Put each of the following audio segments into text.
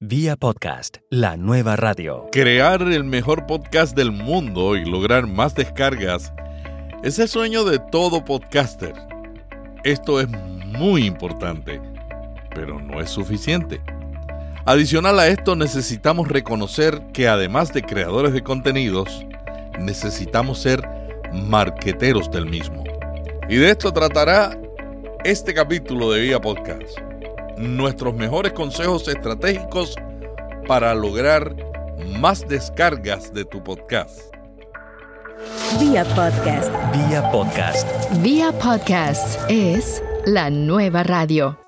Vía podcast, la nueva radio. Crear el mejor podcast del mundo y lograr más descargas es el sueño de todo podcaster. Esto es muy importante, pero no es suficiente. Adicional a esto necesitamos reconocer que además de creadores de contenidos, necesitamos ser marqueteros del mismo. Y de esto tratará este capítulo de Vía Podcast nuestros mejores consejos estratégicos para lograr más descargas de tu podcast. Vía podcast. Vía podcast. Vía podcast es la nueva radio.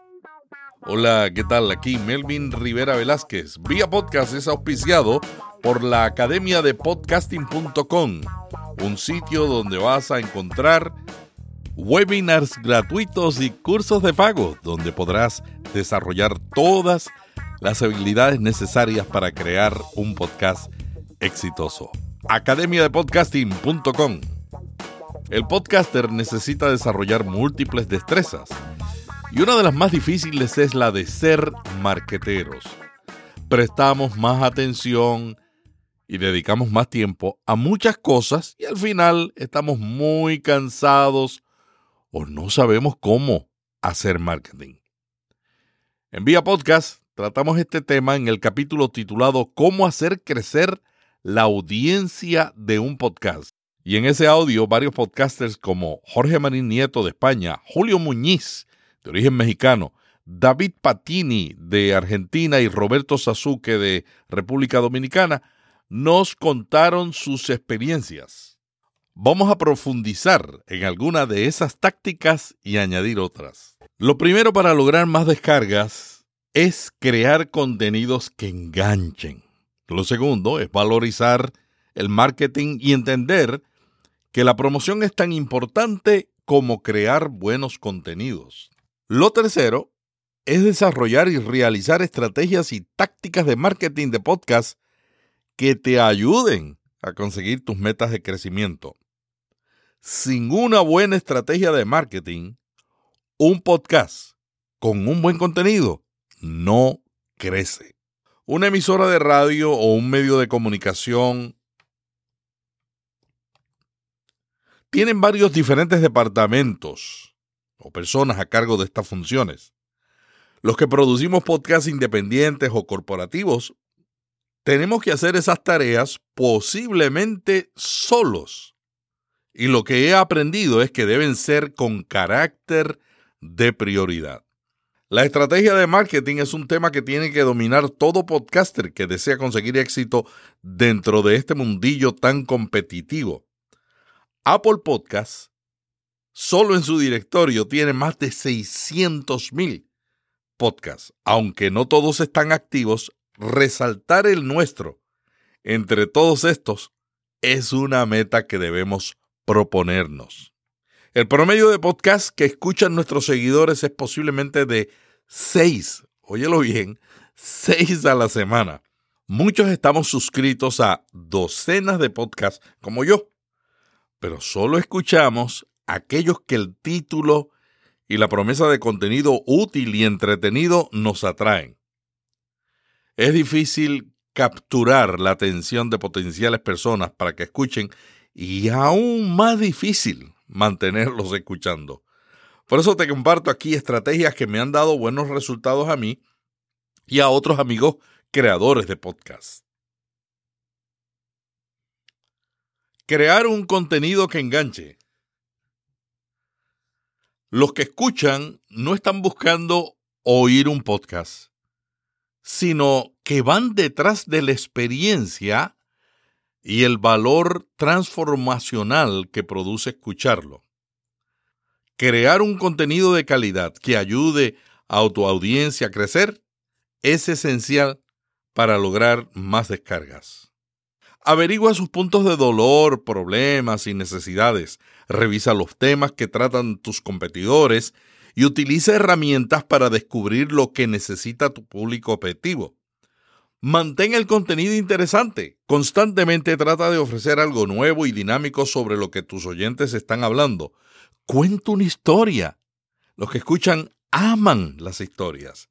Hola, ¿qué tal? Aquí Melvin Rivera Velázquez. Vía podcast es auspiciado por la Academia de Podcasting.com, un sitio donde vas a encontrar webinars gratuitos y cursos de pago donde podrás desarrollar todas las habilidades necesarias para crear un podcast exitoso. Academia de Podcasting.com El podcaster necesita desarrollar múltiples destrezas y una de las más difíciles es la de ser marqueteros. Prestamos más atención y dedicamos más tiempo a muchas cosas y al final estamos muy cansados o no sabemos cómo hacer marketing. En Vía Podcast tratamos este tema en el capítulo titulado Cómo hacer crecer la audiencia de un podcast. Y en ese audio varios podcasters como Jorge Marín Nieto de España, Julio Muñiz de origen mexicano, David Patini de Argentina y Roberto Sasuke de República Dominicana nos contaron sus experiencias. Vamos a profundizar en alguna de esas tácticas y añadir otras. Lo primero para lograr más descargas es crear contenidos que enganchen. Lo segundo es valorizar el marketing y entender que la promoción es tan importante como crear buenos contenidos. Lo tercero es desarrollar y realizar estrategias y tácticas de marketing de podcast que te ayuden a conseguir tus metas de crecimiento sin una buena estrategia de marketing, un podcast con un buen contenido no crece. Una emisora de radio o un medio de comunicación tienen varios diferentes departamentos o personas a cargo de estas funciones. Los que producimos podcasts independientes o corporativos tenemos que hacer esas tareas posiblemente solos y lo que he aprendido es que deben ser con carácter de prioridad. La estrategia de marketing es un tema que tiene que dominar todo podcaster que desea conseguir éxito dentro de este mundillo tan competitivo. Apple Podcasts solo en su directorio tiene más de 600 mil podcasts. Aunque no todos están activos, resaltar el nuestro entre todos estos es una meta que debemos proponernos. El promedio de podcast que escuchan nuestros seguidores es posiblemente de seis, óyelo bien, seis a la semana. Muchos estamos suscritos a docenas de podcasts como yo, pero solo escuchamos aquellos que el título y la promesa de contenido útil y entretenido nos atraen. Es difícil capturar la atención de potenciales personas para que escuchen y aún más difícil mantenerlos escuchando. Por eso te comparto aquí estrategias que me han dado buenos resultados a mí y a otros amigos creadores de podcast. Crear un contenido que enganche. Los que escuchan no están buscando oír un podcast, sino que van detrás de la experiencia y el valor transformacional que produce escucharlo. Crear un contenido de calidad que ayude a tu audiencia a crecer es esencial para lograr más descargas. Averigua sus puntos de dolor, problemas y necesidades. Revisa los temas que tratan tus competidores y utiliza herramientas para descubrir lo que necesita tu público objetivo. Mantén el contenido interesante. Constantemente trata de ofrecer algo nuevo y dinámico sobre lo que tus oyentes están hablando. Cuenta una historia. Los que escuchan aman las historias.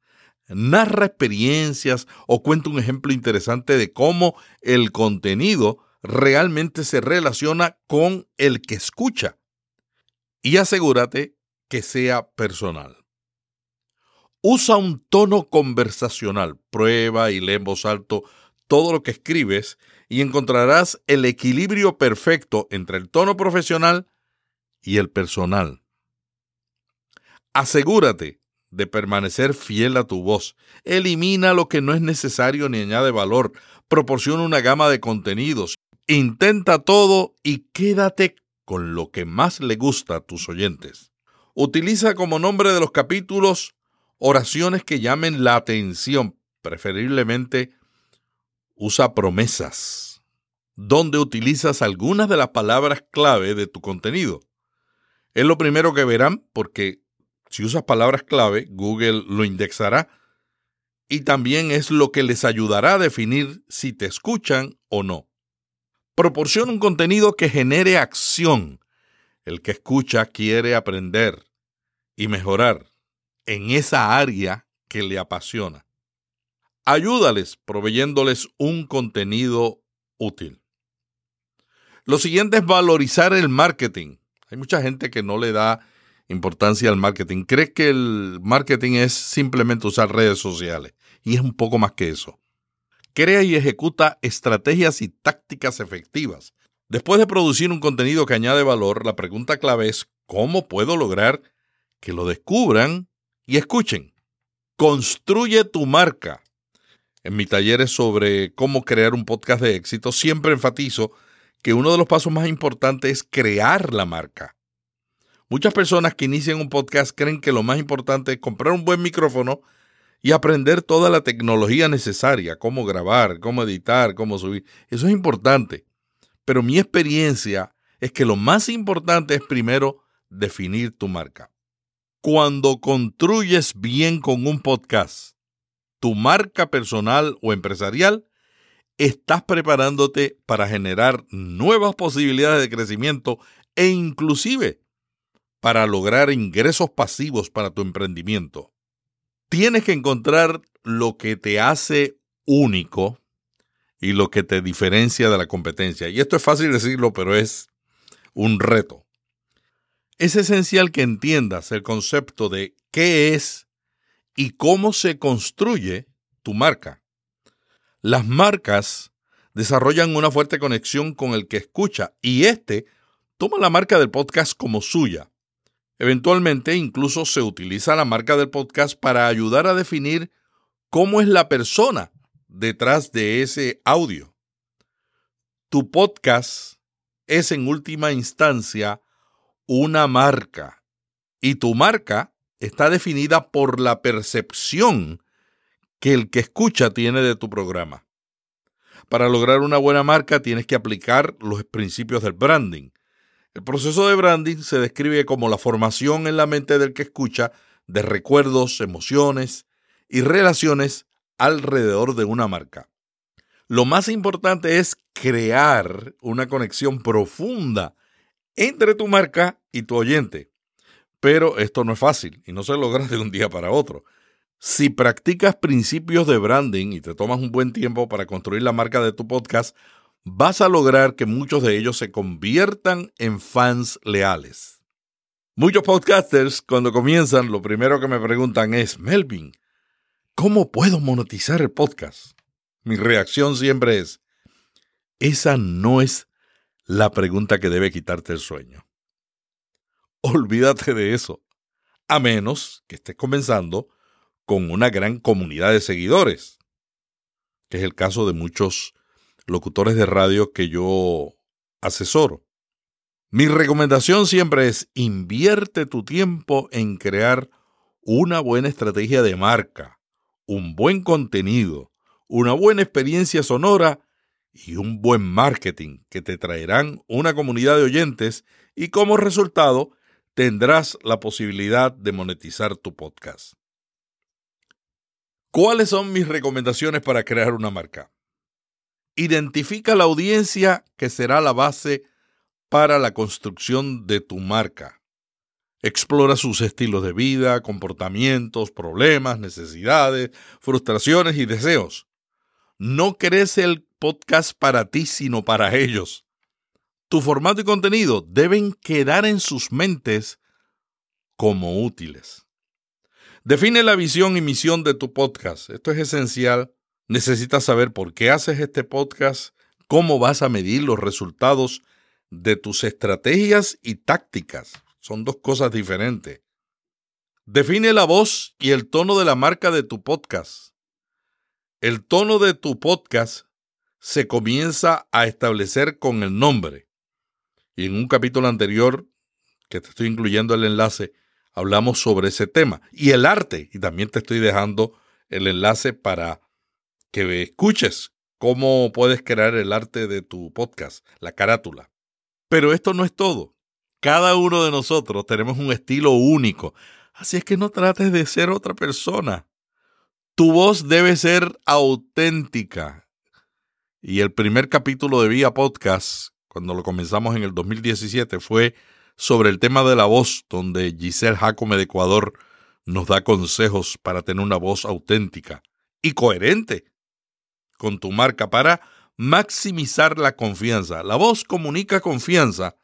narra experiencias o cuenta un ejemplo interesante de cómo el contenido realmente se relaciona con el que escucha. Y asegúrate que sea personal. Usa un tono conversacional. Prueba y lee en voz alto todo lo que escribes y encontrarás el equilibrio perfecto entre el tono profesional y el personal. Asegúrate de permanecer fiel a tu voz. Elimina lo que no es necesario ni añade valor. Proporciona una gama de contenidos. Intenta todo y quédate con lo que más le gusta a tus oyentes. Utiliza como nombre de los capítulos oraciones que llamen la atención. Preferiblemente usa promesas, donde utilizas algunas de las palabras clave de tu contenido. Es lo primero que verán porque si usas palabras clave, Google lo indexará y también es lo que les ayudará a definir si te escuchan o no. Proporciona un contenido que genere acción. El que escucha quiere aprender y mejorar en esa área que le apasiona. Ayúdales proveyéndoles un contenido útil. Lo siguiente es valorizar el marketing. Hay mucha gente que no le da importancia al marketing. Cree que el marketing es simplemente usar redes sociales y es un poco más que eso. Crea y ejecuta estrategias y tácticas efectivas. Después de producir un contenido que añade valor, la pregunta clave es ¿cómo puedo lograr que lo descubran y escuchen, construye tu marca. En mis talleres sobre cómo crear un podcast de éxito, siempre enfatizo que uno de los pasos más importantes es crear la marca. Muchas personas que inician un podcast creen que lo más importante es comprar un buen micrófono y aprender toda la tecnología necesaria, cómo grabar, cómo editar, cómo subir. Eso es importante. Pero mi experiencia es que lo más importante es primero definir tu marca. Cuando construyes bien con un podcast tu marca personal o empresarial, estás preparándote para generar nuevas posibilidades de crecimiento e inclusive para lograr ingresos pasivos para tu emprendimiento. Tienes que encontrar lo que te hace único y lo que te diferencia de la competencia. Y esto es fácil decirlo, pero es un reto. Es esencial que entiendas el concepto de qué es y cómo se construye tu marca. Las marcas desarrollan una fuerte conexión con el que escucha y éste toma la marca del podcast como suya. Eventualmente incluso se utiliza la marca del podcast para ayudar a definir cómo es la persona detrás de ese audio. Tu podcast es en última instancia una marca y tu marca está definida por la percepción que el que escucha tiene de tu programa. Para lograr una buena marca tienes que aplicar los principios del branding. El proceso de branding se describe como la formación en la mente del que escucha de recuerdos, emociones y relaciones alrededor de una marca. Lo más importante es crear una conexión profunda entre tu marca y tu oyente. Pero esto no es fácil y no se logra de un día para otro. Si practicas principios de branding y te tomas un buen tiempo para construir la marca de tu podcast, vas a lograr que muchos de ellos se conviertan en fans leales. Muchos podcasters cuando comienzan lo primero que me preguntan es, Melvin, ¿cómo puedo monetizar el podcast? Mi reacción siempre es, esa no es la pregunta que debe quitarte el sueño. Olvídate de eso, a menos que estés comenzando con una gran comunidad de seguidores, que es el caso de muchos locutores de radio que yo asesoro. Mi recomendación siempre es invierte tu tiempo en crear una buena estrategia de marca, un buen contenido, una buena experiencia sonora y un buen marketing que te traerán una comunidad de oyentes y como resultado tendrás la posibilidad de monetizar tu podcast. ¿Cuáles son mis recomendaciones para crear una marca? Identifica la audiencia que será la base para la construcción de tu marca. Explora sus estilos de vida, comportamientos, problemas, necesidades, frustraciones y deseos. No crece el podcast para ti, sino para ellos. Tu formato y contenido deben quedar en sus mentes como útiles. Define la visión y misión de tu podcast. Esto es esencial. Necesitas saber por qué haces este podcast, cómo vas a medir los resultados de tus estrategias y tácticas. Son dos cosas diferentes. Define la voz y el tono de la marca de tu podcast. El tono de tu podcast se comienza a establecer con el nombre. Y en un capítulo anterior, que te estoy incluyendo el enlace, hablamos sobre ese tema. Y el arte, y también te estoy dejando el enlace para que escuches cómo puedes crear el arte de tu podcast, la carátula. Pero esto no es todo. Cada uno de nosotros tenemos un estilo único. Así es que no trates de ser otra persona. Tu voz debe ser auténtica. Y el primer capítulo de Vía Podcast, cuando lo comenzamos en el 2017, fue sobre el tema de la voz, donde Giselle Jacome de Ecuador nos da consejos para tener una voz auténtica y coherente con tu marca para maximizar la confianza. La voz comunica confianza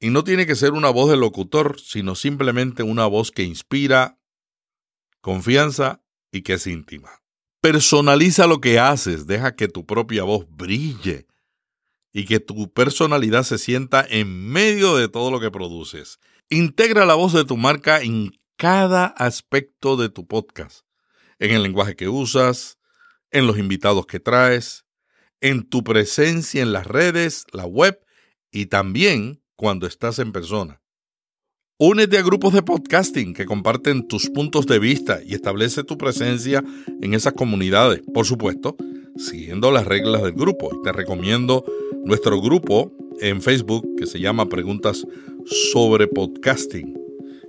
y no tiene que ser una voz de locutor, sino simplemente una voz que inspira confianza y que es íntima. Personaliza lo que haces, deja que tu propia voz brille y que tu personalidad se sienta en medio de todo lo que produces. Integra la voz de tu marca en cada aspecto de tu podcast, en el lenguaje que usas, en los invitados que traes, en tu presencia en las redes, la web y también cuando estás en persona. Únete a grupos de podcasting que comparten tus puntos de vista y establece tu presencia en esas comunidades, por supuesto, siguiendo las reglas del grupo. Te recomiendo nuestro grupo en Facebook que se llama Preguntas sobre Podcasting.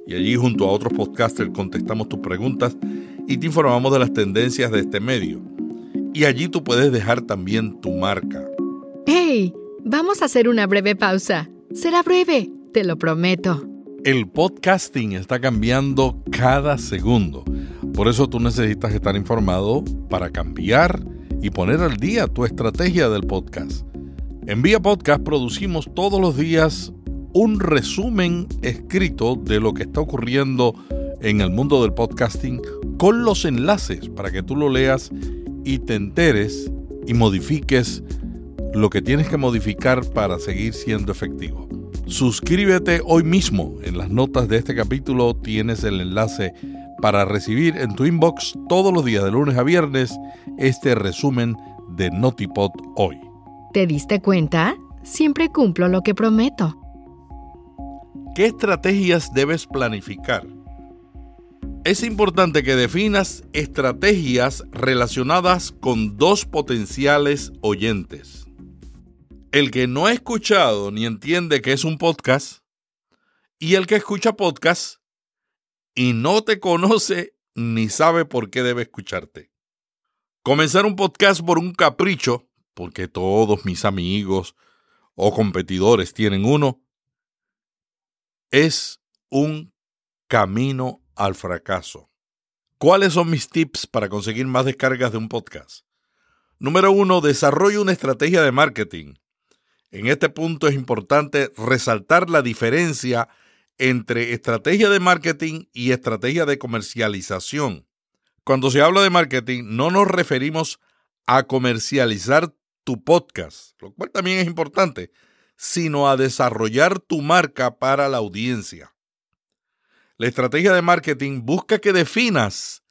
Y allí junto a otros podcasters contestamos tus preguntas y te informamos de las tendencias de este medio. Y allí tú puedes dejar también tu marca. ¡Hey! Vamos a hacer una breve pausa. Será breve, te lo prometo. El podcasting está cambiando cada segundo. Por eso tú necesitas estar informado para cambiar y poner al día tu estrategia del podcast. En Vía Podcast producimos todos los días un resumen escrito de lo que está ocurriendo en el mundo del podcasting con los enlaces para que tú lo leas y te enteres y modifiques lo que tienes que modificar para seguir siendo efectivo. Suscríbete hoy mismo. En las notas de este capítulo tienes el enlace para recibir en tu inbox todos los días de lunes a viernes este resumen de Notipod hoy. ¿Te diste cuenta? Siempre cumplo lo que prometo. ¿Qué estrategias debes planificar? Es importante que definas estrategias relacionadas con dos potenciales oyentes. El que no ha escuchado ni entiende que es un podcast y el que escucha podcast y no te conoce ni sabe por qué debe escucharte. Comenzar un podcast por un capricho, porque todos mis amigos o competidores tienen uno, es un camino al fracaso. ¿Cuáles son mis tips para conseguir más descargas de un podcast? Número uno, desarrolla una estrategia de marketing. En este punto es importante resaltar la diferencia entre estrategia de marketing y estrategia de comercialización. Cuando se habla de marketing, no nos referimos a comercializar tu podcast, lo cual también es importante, sino a desarrollar tu marca para la audiencia. La estrategia de marketing busca que definas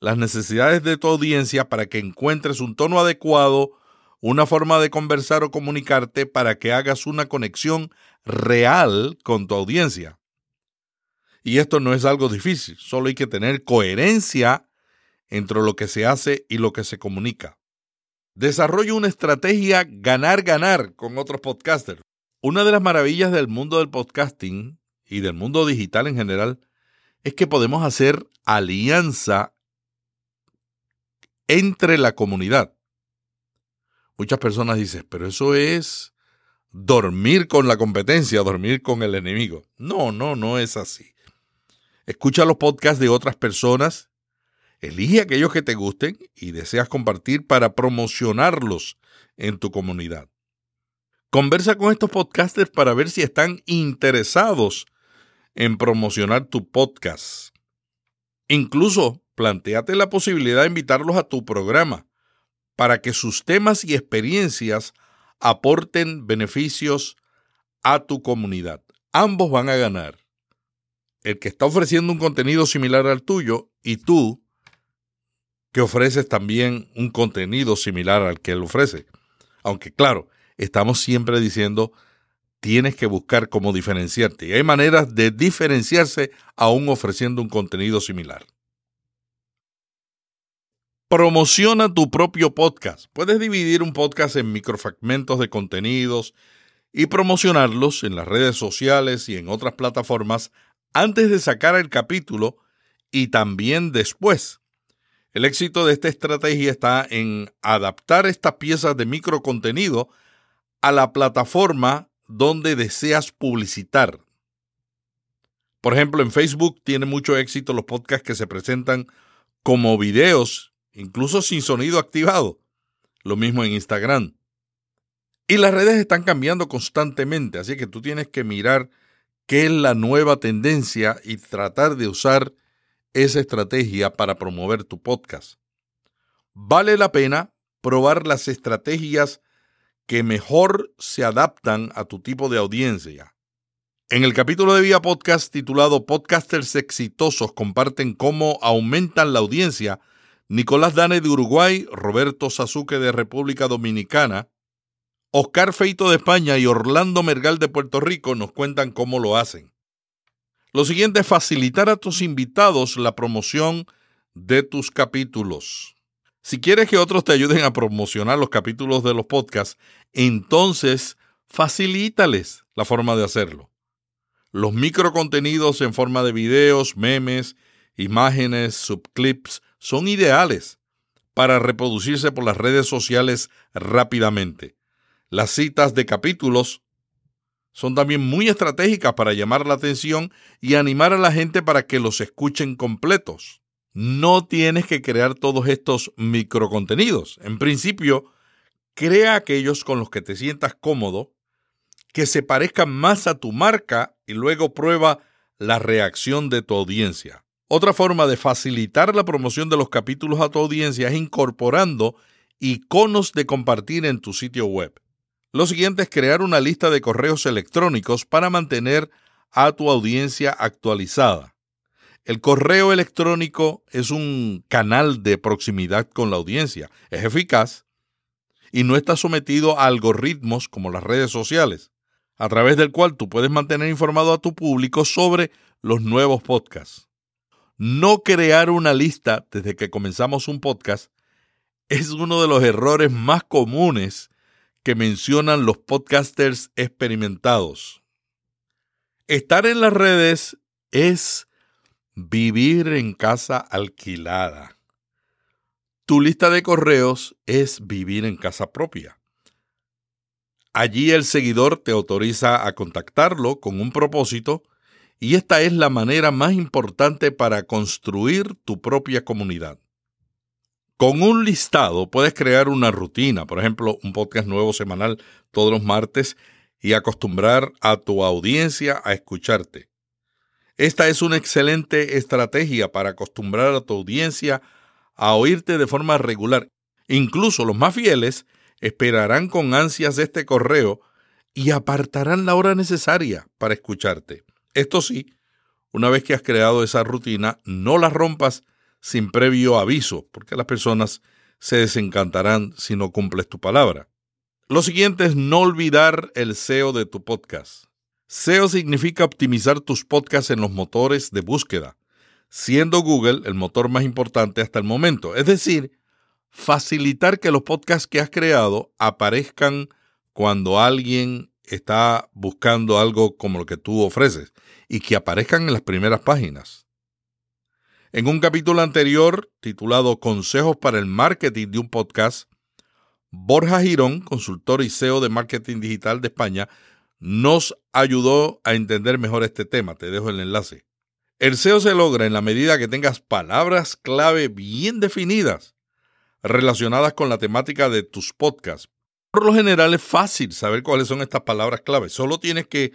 las necesidades de tu audiencia para que encuentres un tono adecuado, una forma de conversar o comunicarte para que hagas una conexión real con tu audiencia. Y esto no es algo difícil, solo hay que tener coherencia entre lo que se hace y lo que se comunica. Desarrolla una estrategia ganar-ganar con otros podcasters. Una de las maravillas del mundo del podcasting y del mundo digital en general es que podemos hacer alianza entre la comunidad. Muchas personas dicen, pero eso es dormir con la competencia, dormir con el enemigo. No, no, no es así. Escucha los podcasts de otras personas, elige aquellos que te gusten y deseas compartir para promocionarlos en tu comunidad. Conversa con estos podcasters para ver si están interesados en promocionar tu podcast. Incluso planteate la posibilidad de invitarlos a tu programa para que sus temas y experiencias aporten beneficios a tu comunidad. Ambos van a ganar. El que está ofreciendo un contenido similar al tuyo y tú que ofreces también un contenido similar al que él ofrece. Aunque claro, estamos siempre diciendo, tienes que buscar cómo diferenciarte. Y hay maneras de diferenciarse aún ofreciendo un contenido similar. Promociona tu propio podcast. Puedes dividir un podcast en microfragmentos de contenidos y promocionarlos en las redes sociales y en otras plataformas antes de sacar el capítulo y también después. El éxito de esta estrategia está en adaptar estas piezas de microcontenido a la plataforma donde deseas publicitar. Por ejemplo, en Facebook tiene mucho éxito los podcasts que se presentan como videos incluso sin sonido activado. Lo mismo en Instagram. Y las redes están cambiando constantemente, así que tú tienes que mirar qué es la nueva tendencia y tratar de usar esa estrategia para promover tu podcast. Vale la pena probar las estrategias que mejor se adaptan a tu tipo de audiencia. En el capítulo de Vía Podcast titulado Podcasters exitosos comparten cómo aumentan la audiencia, Nicolás Dane de Uruguay, Roberto Sasuke de República Dominicana, Oscar Feito de España y Orlando Mergal de Puerto Rico nos cuentan cómo lo hacen. Lo siguiente es facilitar a tus invitados la promoción de tus capítulos. Si quieres que otros te ayuden a promocionar los capítulos de los podcasts, entonces facilítales la forma de hacerlo. Los microcontenidos en forma de videos, memes, imágenes, subclips son ideales para reproducirse por las redes sociales rápidamente. Las citas de capítulos son también muy estratégicas para llamar la atención y animar a la gente para que los escuchen completos. No tienes que crear todos estos microcontenidos. En principio, crea aquellos con los que te sientas cómodo, que se parezcan más a tu marca y luego prueba la reacción de tu audiencia. Otra forma de facilitar la promoción de los capítulos a tu audiencia es incorporando iconos de compartir en tu sitio web. Lo siguiente es crear una lista de correos electrónicos para mantener a tu audiencia actualizada. El correo electrónico es un canal de proximidad con la audiencia, es eficaz y no está sometido a algoritmos como las redes sociales, a través del cual tú puedes mantener informado a tu público sobre los nuevos podcasts. No crear una lista desde que comenzamos un podcast es uno de los errores más comunes que mencionan los podcasters experimentados. Estar en las redes es vivir en casa alquilada. Tu lista de correos es vivir en casa propia. Allí el seguidor te autoriza a contactarlo con un propósito y esta es la manera más importante para construir tu propia comunidad. Con un listado puedes crear una rutina, por ejemplo, un podcast nuevo semanal todos los martes y acostumbrar a tu audiencia a escucharte. Esta es una excelente estrategia para acostumbrar a tu audiencia a oírte de forma regular. Incluso los más fieles esperarán con ansias este correo y apartarán la hora necesaria para escucharte. Esto sí, una vez que has creado esa rutina, no la rompas sin previo aviso, porque las personas se desencantarán si no cumples tu palabra. Lo siguiente es no olvidar el SEO de tu podcast. SEO significa optimizar tus podcasts en los motores de búsqueda, siendo Google el motor más importante hasta el momento. Es decir, facilitar que los podcasts que has creado aparezcan cuando alguien está buscando algo como lo que tú ofreces y que aparezcan en las primeras páginas. En un capítulo anterior, titulado Consejos para el Marketing de un Podcast, Borja Girón, consultor y CEO de marketing digital de España, nos ayudó a entender mejor este tema. Te dejo el enlace. El SEO se logra en la medida que tengas palabras clave bien definidas relacionadas con la temática de tus podcasts. Por lo general es fácil saber cuáles son estas palabras clave. Solo tienes que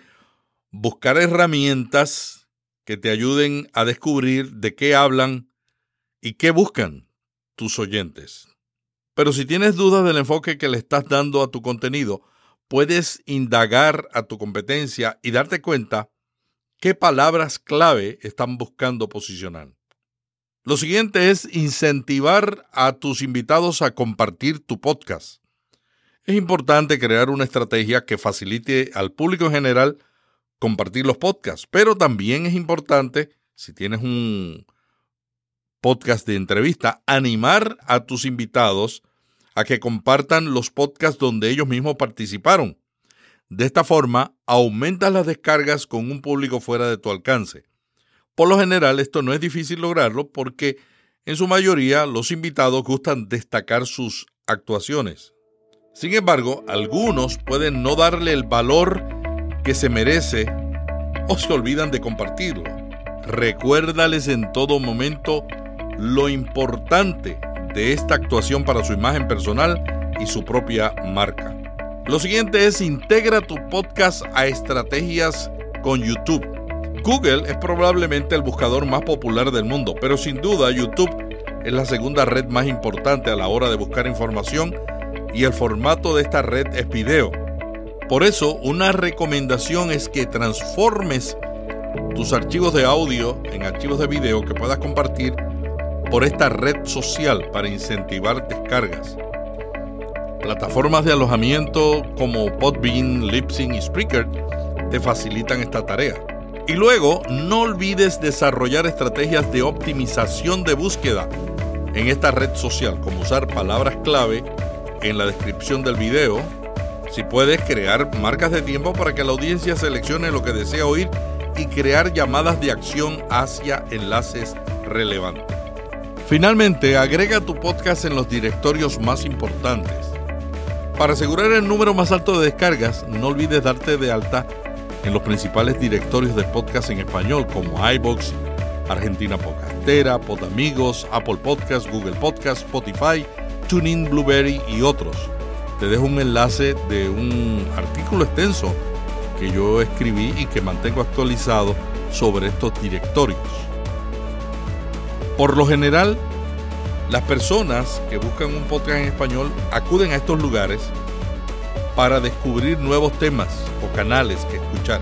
buscar herramientas que te ayuden a descubrir de qué hablan y qué buscan tus oyentes. Pero si tienes dudas del enfoque que le estás dando a tu contenido, puedes indagar a tu competencia y darte cuenta qué palabras clave están buscando posicionar. Lo siguiente es incentivar a tus invitados a compartir tu podcast. Es importante crear una estrategia que facilite al público en general compartir los podcasts, pero también es importante, si tienes un podcast de entrevista, animar a tus invitados a que compartan los podcasts donde ellos mismos participaron. De esta forma, aumentas las descargas con un público fuera de tu alcance. Por lo general, esto no es difícil lograrlo porque en su mayoría los invitados gustan destacar sus actuaciones. Sin embargo, algunos pueden no darle el valor que se merece o se olvidan de compartirlo. Recuérdales en todo momento lo importante de esta actuación para su imagen personal y su propia marca. Lo siguiente es integra tu podcast a estrategias con YouTube. Google es probablemente el buscador más popular del mundo, pero sin duda YouTube es la segunda red más importante a la hora de buscar información y el formato de esta red es video. Por eso, una recomendación es que transformes tus archivos de audio en archivos de video que puedas compartir por esta red social para incentivar descargas. Plataformas de alojamiento como Podbean, Libsyn y Spreaker te facilitan esta tarea. Y luego, no olvides desarrollar estrategias de optimización de búsqueda en esta red social, como usar palabras clave en la descripción del video. Si puedes crear marcas de tiempo para que la audiencia seleccione lo que desea oír y crear llamadas de acción hacia enlaces relevantes. Finalmente, agrega tu podcast en los directorios más importantes. Para asegurar el número más alto de descargas, no olvides darte de alta en los principales directorios de podcast en español como iBox, Argentina Podcastera, Podamigos, Apple Podcast, Google Podcast, Spotify, TuneIn, Blueberry y otros. Te dejo un enlace de un artículo extenso que yo escribí y que mantengo actualizado sobre estos directorios. Por lo general, las personas que buscan un podcast en español acuden a estos lugares para descubrir nuevos temas o canales que escuchar.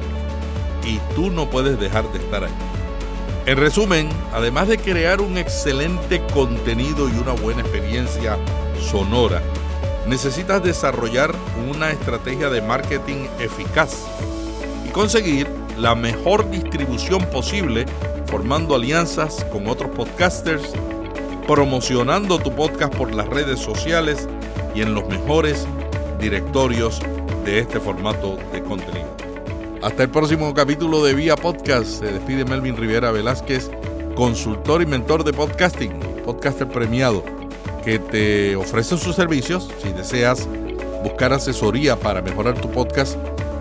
Y tú no puedes dejar de estar ahí. En resumen, además de crear un excelente contenido y una buena experiencia sonora, necesitas desarrollar una estrategia de marketing eficaz y conseguir la mejor distribución posible formando alianzas con otros podcasters, promocionando tu podcast por las redes sociales y en los mejores directorios de este formato de contenido. Hasta el próximo capítulo de Vía Podcast. Se despide Melvin Rivera Velázquez, consultor y mentor de podcasting, podcaster premiado, que te ofrece sus servicios. Si deseas buscar asesoría para mejorar tu podcast,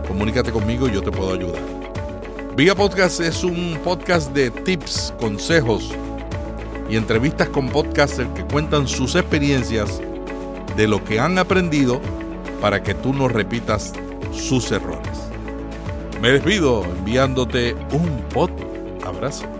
comunícate conmigo y yo te puedo ayudar. Vía Podcast es un podcast de tips, consejos y entrevistas con podcasters que cuentan sus experiencias de lo que han aprendido para que tú no repitas sus errores. Me despido enviándote un pod abrazo.